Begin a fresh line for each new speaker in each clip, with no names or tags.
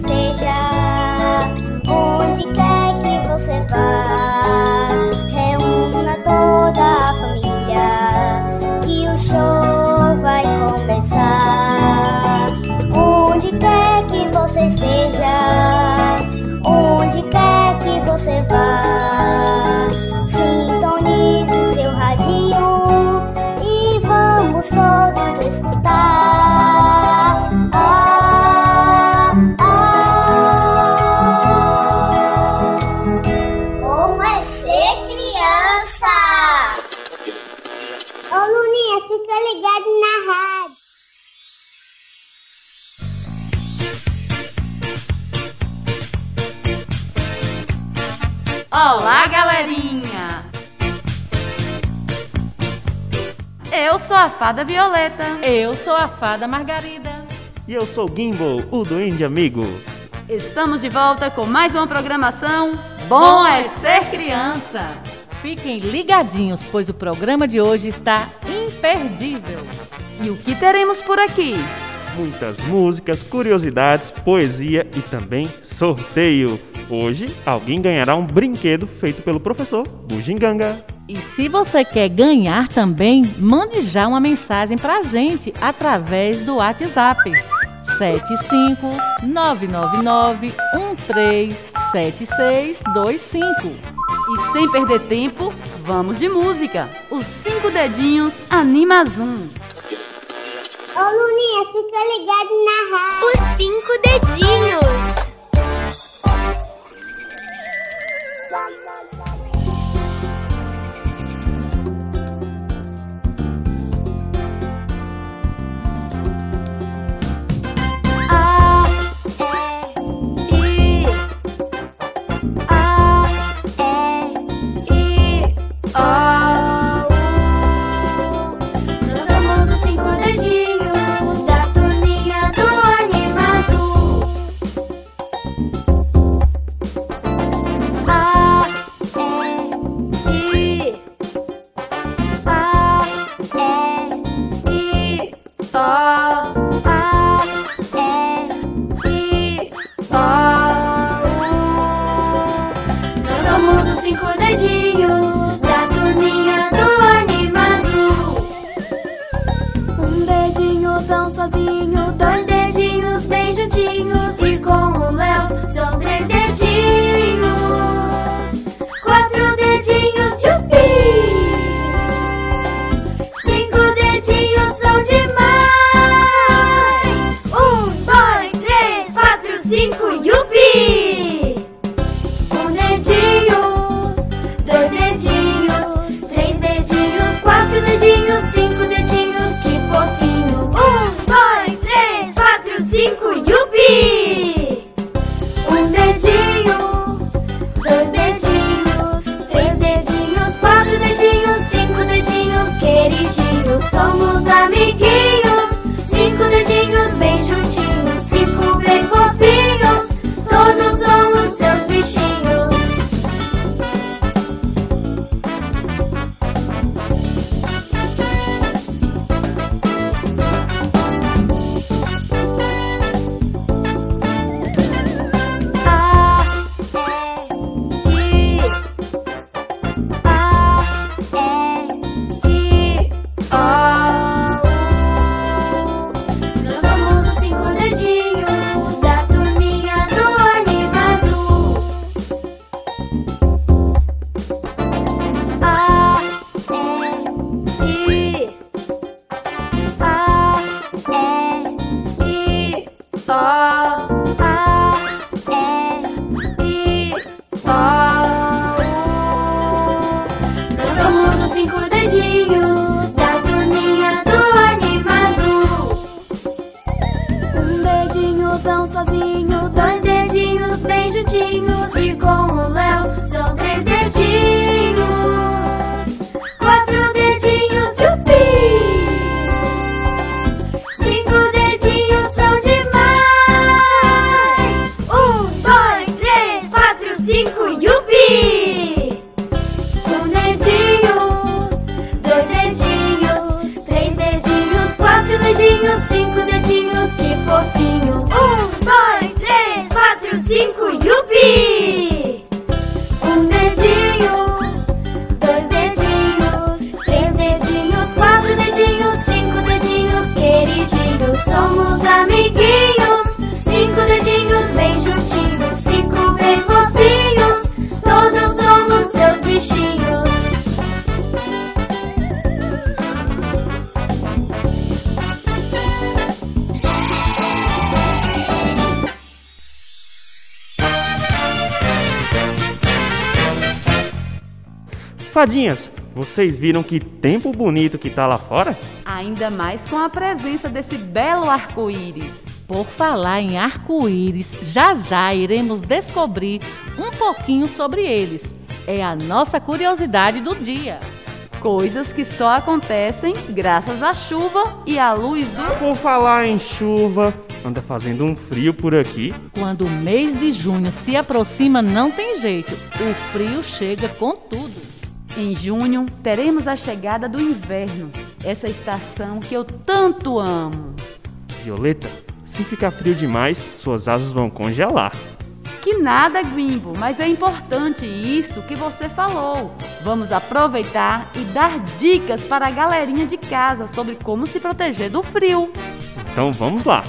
Wednesday. Fada Violeta.
Eu sou a fada Margarida.
E eu sou Gimbal, o duende amigo.
Estamos de volta com mais uma programação Bom é Ser Criança.
Fiquem ligadinhos, pois o programa de hoje está imperdível.
E o que teremos por aqui?
Muitas músicas, curiosidades, poesia e também sorteio. Hoje, alguém ganhará um brinquedo feito pelo professor Bujinganga.
E se você quer ganhar também, mande já uma mensagem pra gente através do WhatsApp 75999137625.
E sem perder tempo, vamos de música. Os cinco dedinhos Anima Zoom.
Ô Luninha, fica ligado na rádio.
Os cinco dedinhos.
Fadinhas, vocês viram que tempo bonito que tá lá fora?
Ainda mais com a presença desse belo arco-íris.
Por falar em arco-íris, já já iremos descobrir um pouquinho sobre eles. É a nossa curiosidade do dia.
Coisas que só acontecem graças à chuva e à luz do.
Por falar em chuva, anda fazendo um frio por aqui.
Quando o mês de junho se aproxima, não tem jeito. O frio chega com tudo.
Em junho, teremos a chegada do inverno, essa estação que eu tanto amo.
Violeta, se ficar frio demais, suas asas vão congelar.
Que nada, Guimbo, mas é importante isso que você falou. Vamos aproveitar e dar dicas para a galerinha de casa sobre como se proteger do frio.
Então vamos lá.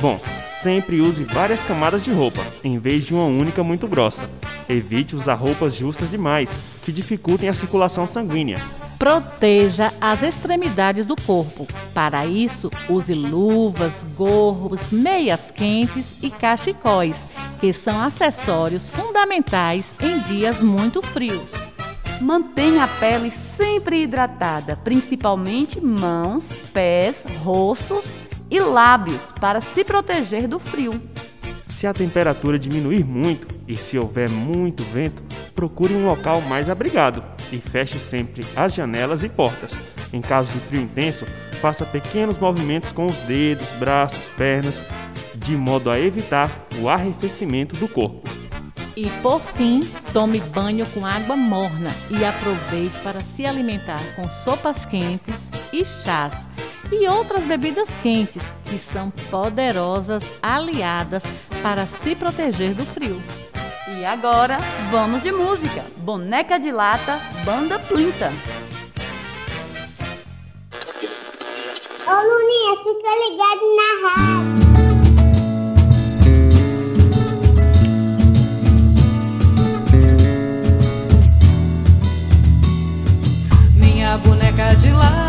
Bom, sempre use várias camadas de roupa, em vez de uma única muito grossa. Evite usar roupas justas demais, que dificultem a circulação sanguínea.
Proteja as extremidades do corpo. Para isso, use luvas, gorros, meias quentes e cachecóis, que são acessórios fundamentais em dias muito frios.
Mantenha a pele sempre hidratada, principalmente mãos, pés, rostos e lábios, para se proteger do frio.
Se a temperatura diminuir muito e se houver muito vento, procure um local mais abrigado e feche sempre as janelas e portas. Em caso de frio intenso, faça pequenos movimentos com os dedos, braços, pernas, de modo a evitar o arrefecimento do corpo.
E por fim, tome banho com água morna e aproveite para se alimentar com sopas quentes e chás e outras bebidas quentes, que são poderosas aliadas para se proteger do frio.
E agora, vamos de música. Boneca de Lata, Banda Plinta.
Ô Luninha, fica ligado na rádio.
Minha boneca de lata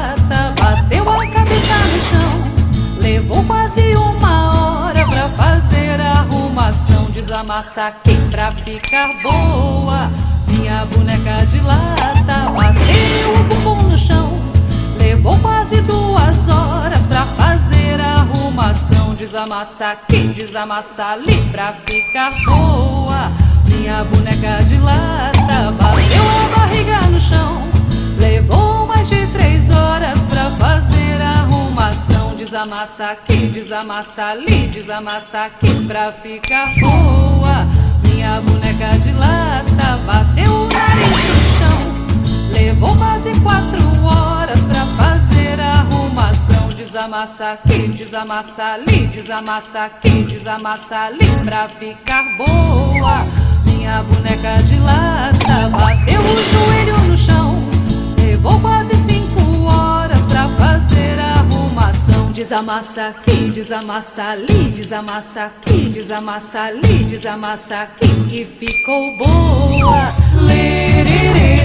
bateu a cabeça no chão. Levou quase uma hora pra fazer a arrumação. Desamassa quem pra ficar boa. Minha boneca de lata bateu o bumbum no chão. Levou quase duas horas pra fazer a arrumação. Desamassa aqui, desamassa ali pra ficar boa. Minha boneca de lata bateu a barriga no chão. Fazer arrumação. Desamassa aqui, desamassa ali, desamassa aqui pra ficar boa. Minha boneca de lata bateu o nariz no chão. Levou quase quatro horas pra fazer arrumação. Desamassa aqui, desamassa ali, desamassa aqui, desamassa ali pra ficar boa. Minha boneca de lata bateu o joelho no chão. Levou quase Desamassa aqui, desamassa ali, desamassa aqui, desamassa ali, desamassa aqui e ficou boa. Lererê,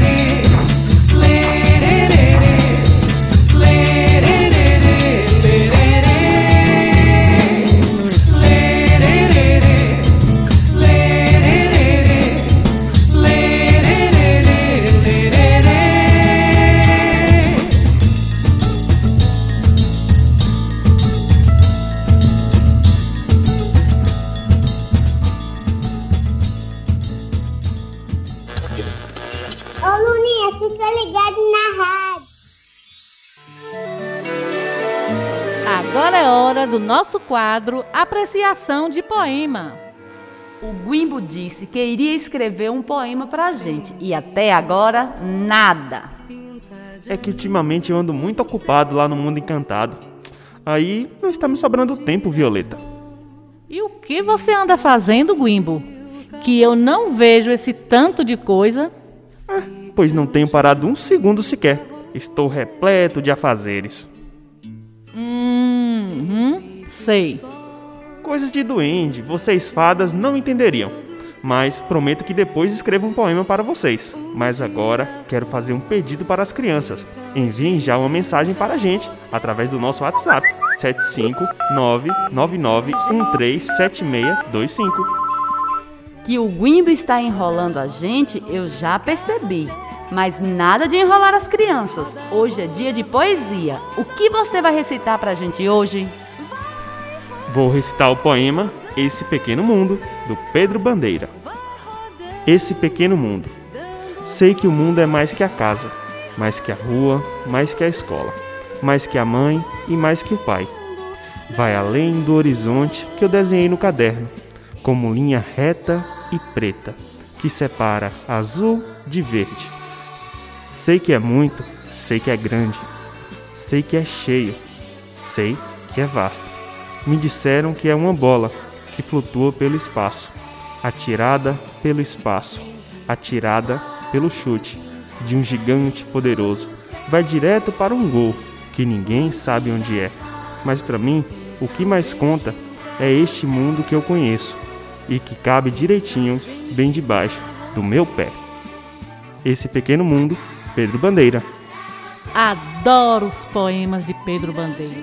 do nosso quadro Apreciação de Poema.
O Guimbo disse que iria escrever um poema pra gente e até agora nada.
É que ultimamente eu ando muito ocupado lá no mundo encantado. Aí não está me sobrando tempo, Violeta.
E o que você anda fazendo, Guimbo? Que eu não vejo esse tanto de coisa.
Pois não tenho parado um segundo sequer. Estou repleto de afazeres.
Sei.
Coisas de duende, vocês fadas não entenderiam. Mas prometo que depois escrevo um poema para vocês. Mas agora quero fazer um pedido para as crianças. Enviem já uma mensagem para a gente através do nosso WhatsApp 75999137625.
Que o Guimbo está enrolando a gente, eu já percebi. Mas nada de enrolar as crianças. Hoje é dia de poesia. O que você vai recitar pra gente hoje?
Vou recitar o poema Esse Pequeno Mundo, do Pedro Bandeira. Esse pequeno mundo. Sei que o mundo é mais que a casa, mais que a rua, mais que a escola, mais que a mãe e mais que o pai. Vai além do horizonte que eu desenhei no caderno, como linha reta e preta que separa azul de verde. Sei que é muito, sei que é grande, sei que é cheio, sei que é vasto. Me disseram que é uma bola que flutua pelo espaço, atirada pelo espaço, atirada pelo chute de um gigante poderoso. Vai direto para um gol que ninguém sabe onde é. Mas para mim, o que mais conta é este mundo que eu conheço e que cabe direitinho bem debaixo do meu pé. Esse pequeno mundo, Pedro Bandeira.
Adoro os poemas de Pedro Bandeira.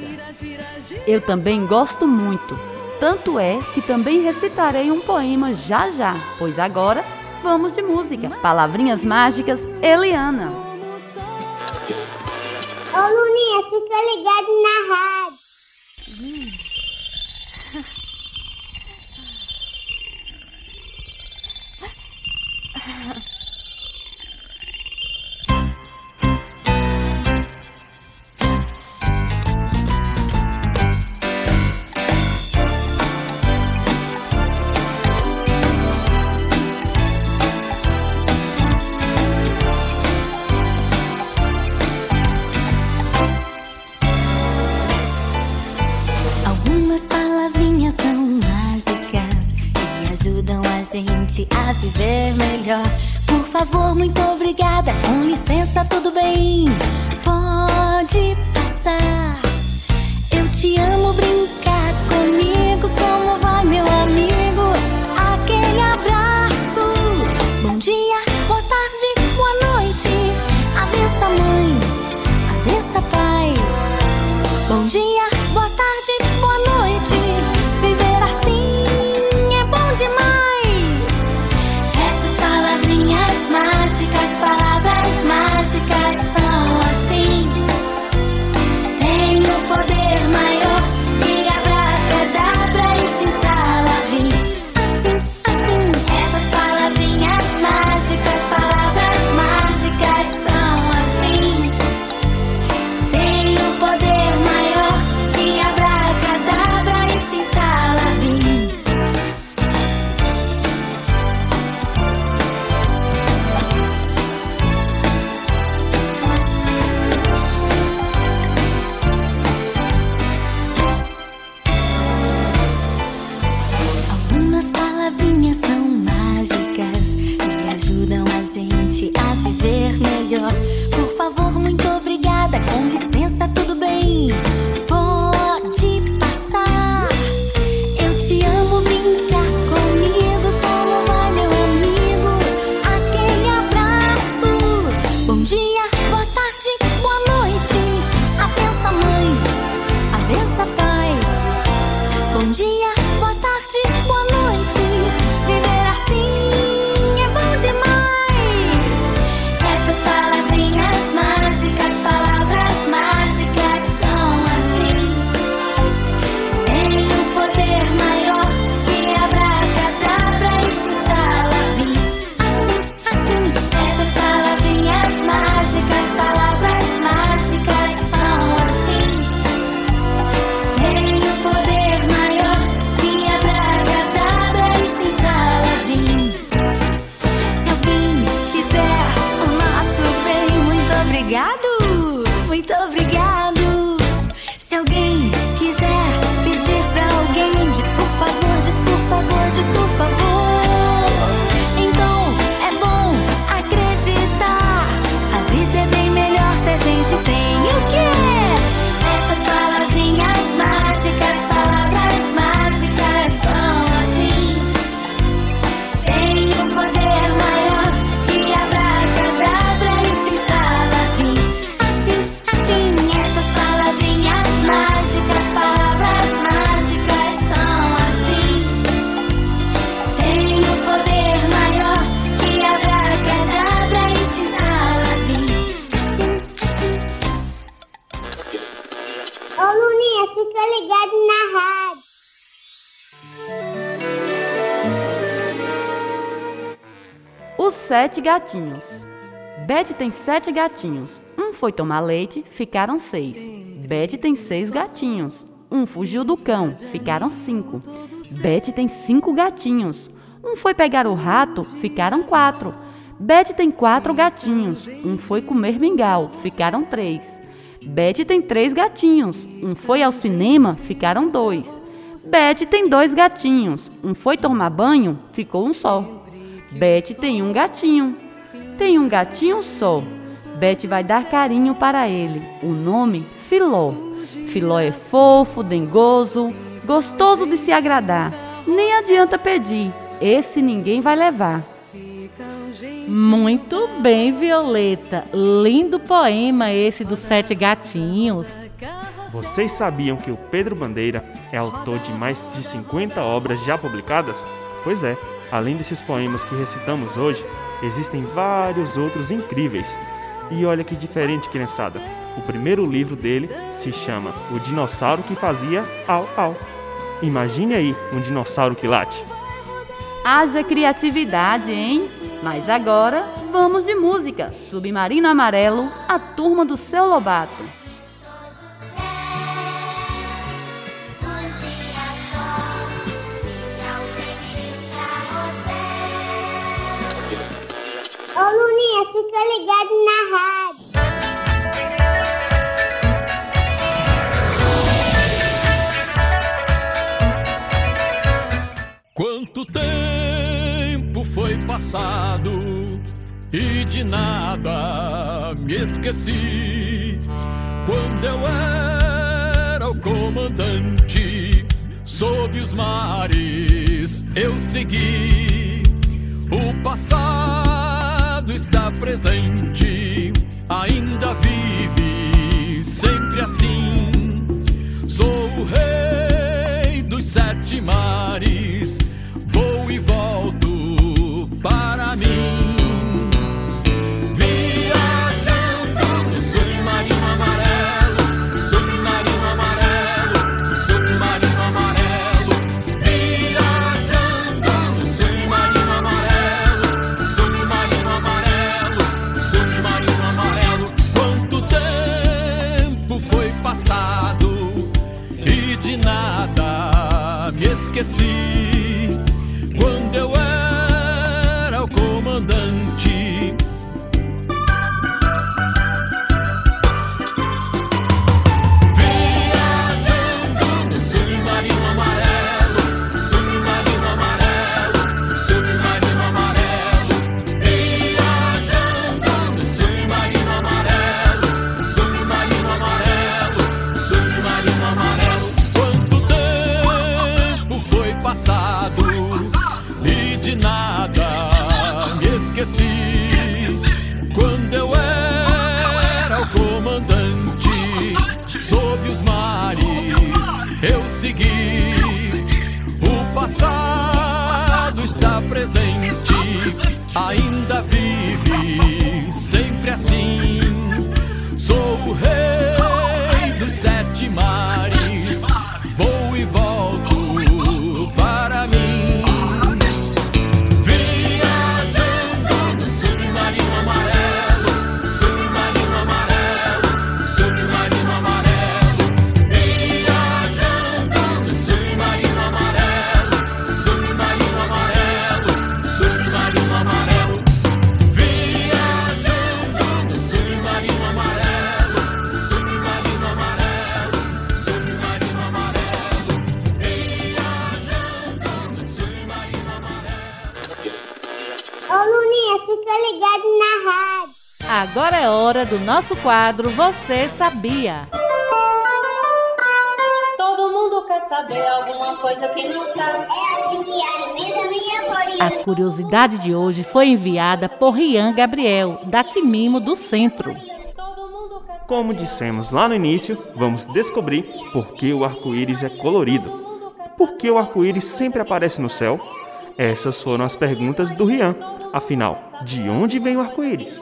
Eu também gosto muito. Tanto é que também recitarei um poema já já, pois agora vamos de música. Palavrinhas mágicas, Eliana.
Ô Luninha, fica ligado na rádio.
Sete gatinhos. Bete tem sete gatinhos. Um foi tomar leite, ficaram seis. Bete tem seis gatinhos. Um fugiu do cão, ficaram cinco. Bete tem cinco gatinhos. Um foi pegar o rato, ficaram quatro. Bete tem quatro gatinhos. Um foi comer mingau, ficaram três. Bete tem três gatinhos. Um foi ao cinema, ficaram dois. Bete tem dois gatinhos. Um foi tomar banho, ficou um só. Bete tem um gatinho. Tem um gatinho só. Bete vai dar carinho para ele. O nome, Filó. Filó é fofo, dengoso, gostoso de se agradar. Nem adianta pedir. Esse ninguém vai levar.
Muito bem, Violeta. Lindo poema esse dos sete gatinhos.
Vocês sabiam que o Pedro Bandeira é autor de mais de 50 obras já publicadas? Pois é, além desses poemas que recitamos hoje, existem vários outros incríveis. E olha que diferente, criançada. O primeiro livro dele se chama O Dinossauro que Fazia Au Au. Imagine aí um dinossauro que late.
Haja criatividade, hein? Mas agora vamos de música. Submarino Amarelo, a turma do seu Lobato.
Luninha, fica ligado na rádio.
Quanto tempo foi passado e de nada me esqueci. Quando eu era o comandante sob os mares, eu segui. O passado está presente, ainda vive, sempre assim. Sou o rei dos sete mares,
Luninha, fica ligado na rádio.
Agora é hora do nosso quadro Você Sabia?
Todo mundo quer saber alguma coisa que não sabe.
É assim que alimenta minha corinha.
A curiosidade de hoje foi enviada por Rian Gabriel, da Quimimo do Centro.
Como dissemos lá no início, vamos descobrir por que o arco-íris é colorido. Por que o arco-íris sempre aparece no céu? Essas foram as perguntas do Rian. Afinal, de onde vem o arco-íris?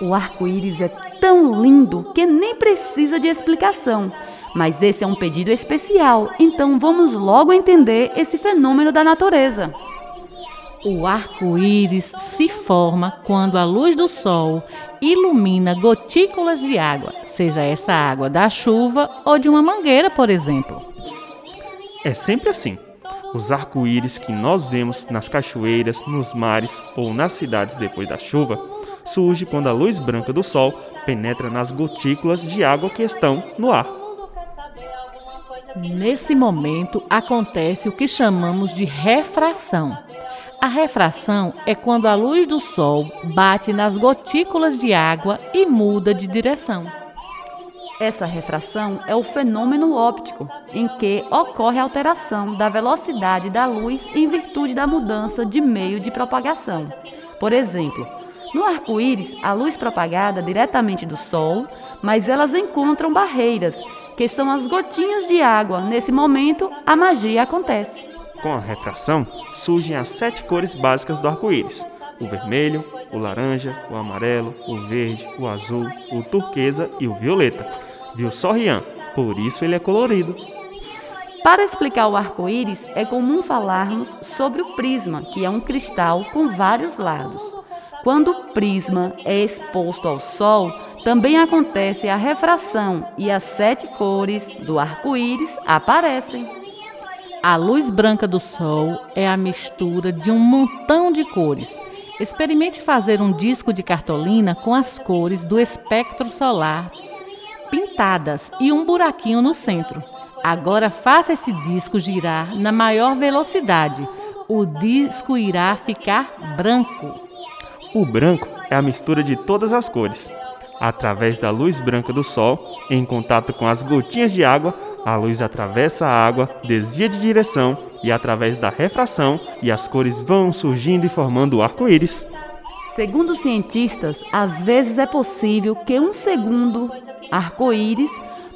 O arco-íris é tão lindo que nem precisa de explicação. Mas esse é um pedido especial, então vamos logo entender esse fenômeno da natureza.
O arco-íris se forma quando a luz do sol ilumina gotículas de água, seja essa água da chuva ou de uma mangueira, por exemplo.
É sempre assim. Os arco-íris que nós vemos nas cachoeiras, nos mares ou nas cidades depois da chuva surge quando a luz branca do sol penetra nas gotículas de água que estão no ar.
Nesse momento acontece o que chamamos de refração. A refração é quando a luz do sol bate nas gotículas de água e muda de direção.
Essa refração é o fenômeno óptico, em que ocorre alteração da velocidade da luz em virtude da mudança de meio de propagação. Por exemplo, no arco-íris, a luz propagada diretamente do Sol, mas elas encontram barreiras, que são as gotinhas de água. Nesse momento, a magia acontece.
Com a refração, surgem as sete cores básicas do arco-íris: o vermelho, o laranja, o amarelo, o verde, o azul, o turquesa e o violeta. Viu só, Rian? Por isso ele é colorido.
Para explicar o arco-íris, é comum falarmos sobre o prisma, que é um cristal com vários lados. Quando o prisma é exposto ao sol, também acontece a refração e as sete cores do arco-íris aparecem.
A luz branca do sol é a mistura de um montão de cores. Experimente fazer um disco de cartolina com as cores do espectro solar pintadas e um buraquinho no centro. Agora faça esse disco girar na maior velocidade. O disco irá ficar branco.
O branco é a mistura de todas as cores. Através da luz branca do sol, em contato com as gotinhas de água, a luz atravessa a água, desvia de direção e através da refração, e as cores vão surgindo e formando o arco-íris.
Segundo cientistas, às vezes é possível que um segundo arco-íris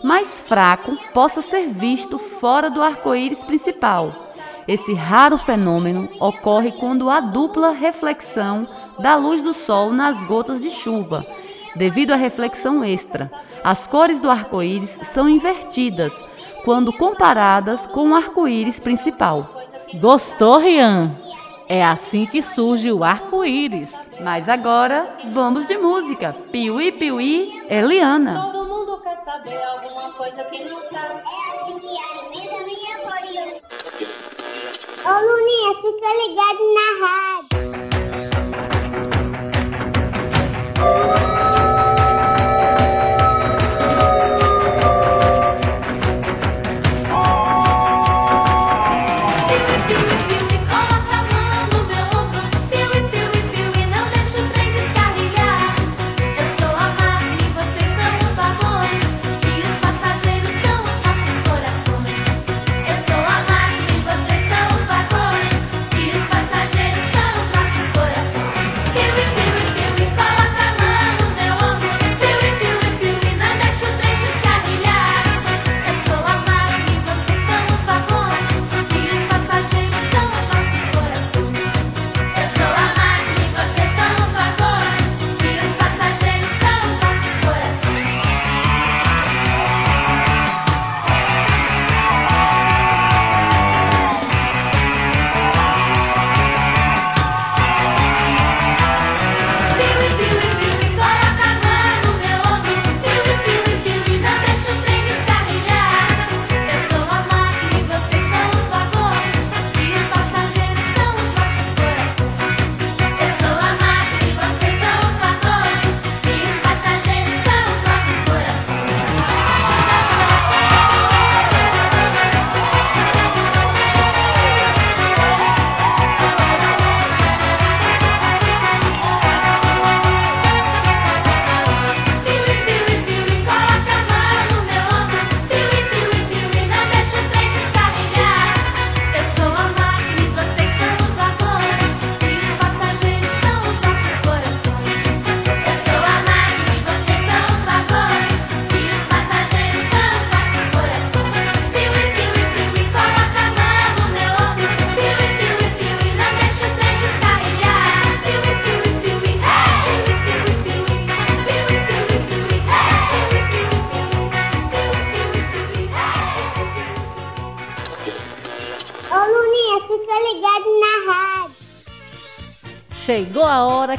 mais fraco possa ser visto fora do arco-íris principal. Esse raro fenômeno ocorre quando há dupla reflexão da luz do sol nas gotas de chuva, devido à reflexão extra. As cores do arco-íris são invertidas quando comparadas com o arco-íris principal.
Gostou, Rian? É assim que surge o arco-íris.
Mas agora vamos de música. Piuí, piuí, Eliana.
Todo mundo quer saber alguma coisa que não sabe.
É assim que a vida minha por Ô Luninha, fica ligado na rádio.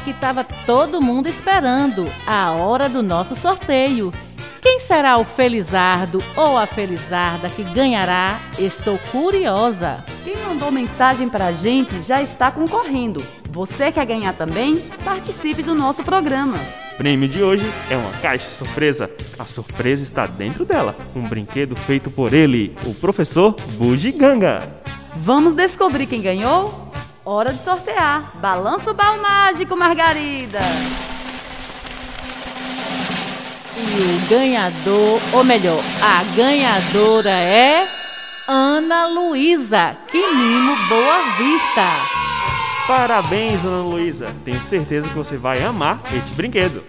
Que estava todo mundo esperando, a hora do nosso sorteio. Quem será o felizardo ou a felizarda que ganhará? Estou curiosa.
Quem mandou mensagem pra gente já está concorrendo. Você quer ganhar também? Participe do nosso programa.
O prêmio de hoje é uma caixa surpresa. A surpresa está dentro dela. Um brinquedo feito por ele, o professor Bugiganga.
Vamos descobrir quem ganhou? Hora de sortear. Balança o baú mágico, Margarida.
E o ganhador, ou melhor, a ganhadora é Ana Luísa, que mimo Boa Vista.
Parabéns, Ana Luísa. Tenho certeza que você vai amar este brinquedo.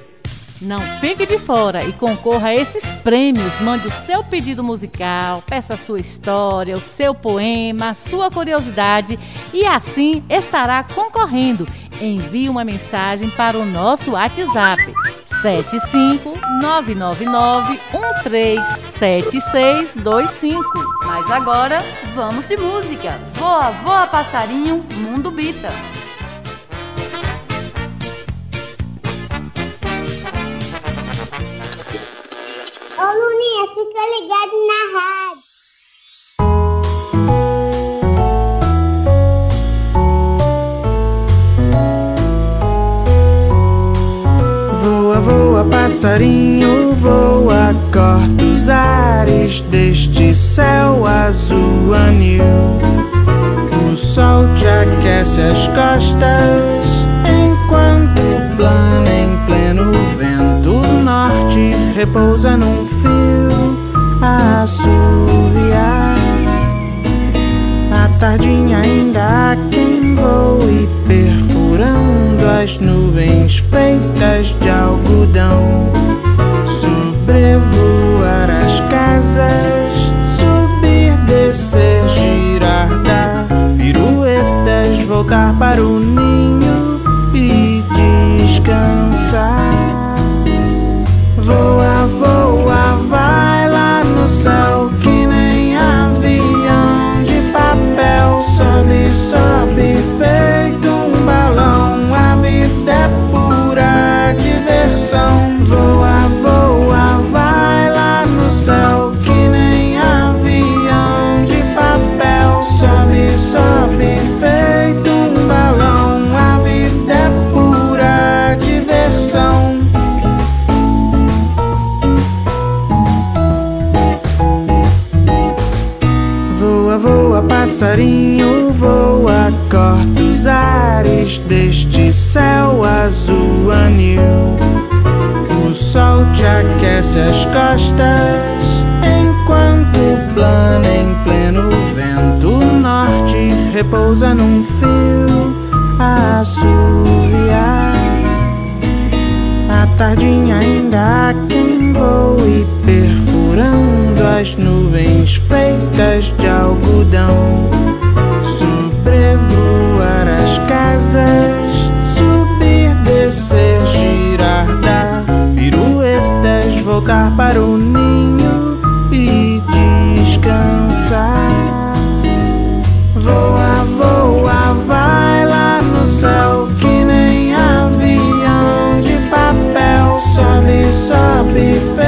Não fique de fora e concorra a esses prêmios. Mande o seu pedido musical, peça a sua história, o seu poema, a sua curiosidade e assim estará concorrendo. Envie uma mensagem para o nosso WhatsApp 75999137625.
Mas agora, vamos de música. Voa, voa, passarinho, mundo bita.
Luninha, fica ligado na rádio.
Voa, voa, passarinho, voa, corta os ares deste céu azul anil. O sol te aquece as costas, enquanto plana em pleno vento norte repousa num fio assoviar. A tardinha ainda há quem voe perfurando as nuvens feitas de algodão. Sobrevoar as casas, subir, descer, girar, dar piruetas, voltar para o ninho e descansar. Voa, voa, vai no céu que nem avião de papel. Sobe, sobe, feito um balão. A vida é pura diversão. Voa, passarinho, voa, corta os ares deste céu azul anil. O sol te aquece as costas, enquanto plana em pleno vento norte repousa num fio a assoviar. A tardinha ainda há quem voe perfurando nuvens feitas de algodão. Sobrevoar as casas, subir, descer, girar, dar piruetas, voltar para o ninho e descansar. Voa, voa, vai lá no céu que nem avião de papel. Sobe, sobe,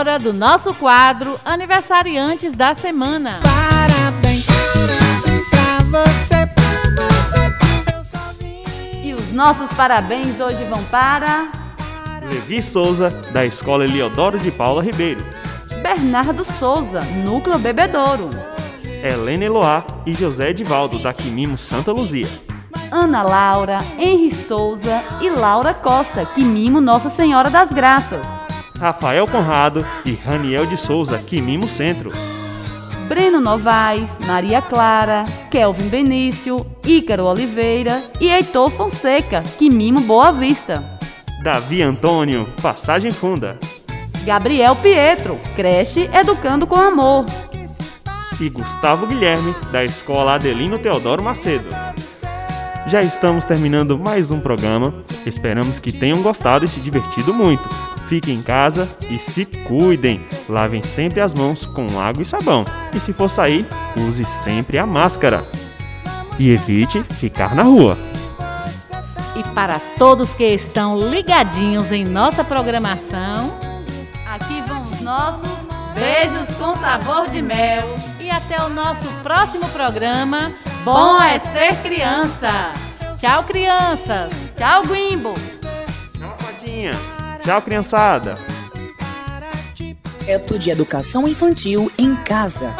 hora do nosso quadro Aniversariantes da Semana.
Parabéns, parabéns pra você, pra você. Eu só vim.
E os nossos parabéns hoje vão para
Levi Souza, da Escola Eliodoro de Paula Ribeiro.
Bernardo Souza, Núcleo Bebedouro.
Helena Eloá e José Edivaldo, da Quimimo Santa Luzia.
Ana Laura, Henri Souza e Laura Costa, que mimo Nossa Senhora das Graças.
Rafael Conrado e Raniel de Souza, que mima o centro.
Breno Novaes, Maria Clara, Kelvin Benício, Ícaro Oliveira e Heitor Fonseca, que mimo Boa Vista.
Davi Antônio, Passagem Funda.
Gabriel Pietro, creche Educando com Amor.
E Gustavo Guilherme, da Escola Adelino Teodoro Macedo. Já estamos terminando mais um programa. Esperamos que tenham gostado e se divertido muito. Fiquem em casa e se cuidem. Lavem sempre as mãos com água e sabão. E se for sair, use sempre a máscara. E evite ficar na rua.
E para todos que estão ligadinhos em nossa programação,
Aqui vão os nossos beijos com sabor de mel.
e até o nosso próximo programa.
Bom é ser criança.
Tchau, crianças!
Tchau, Guimbo.
Tchau, fadinhas. Tchau, criançada.
Projeto de Educação Infantil em Casa.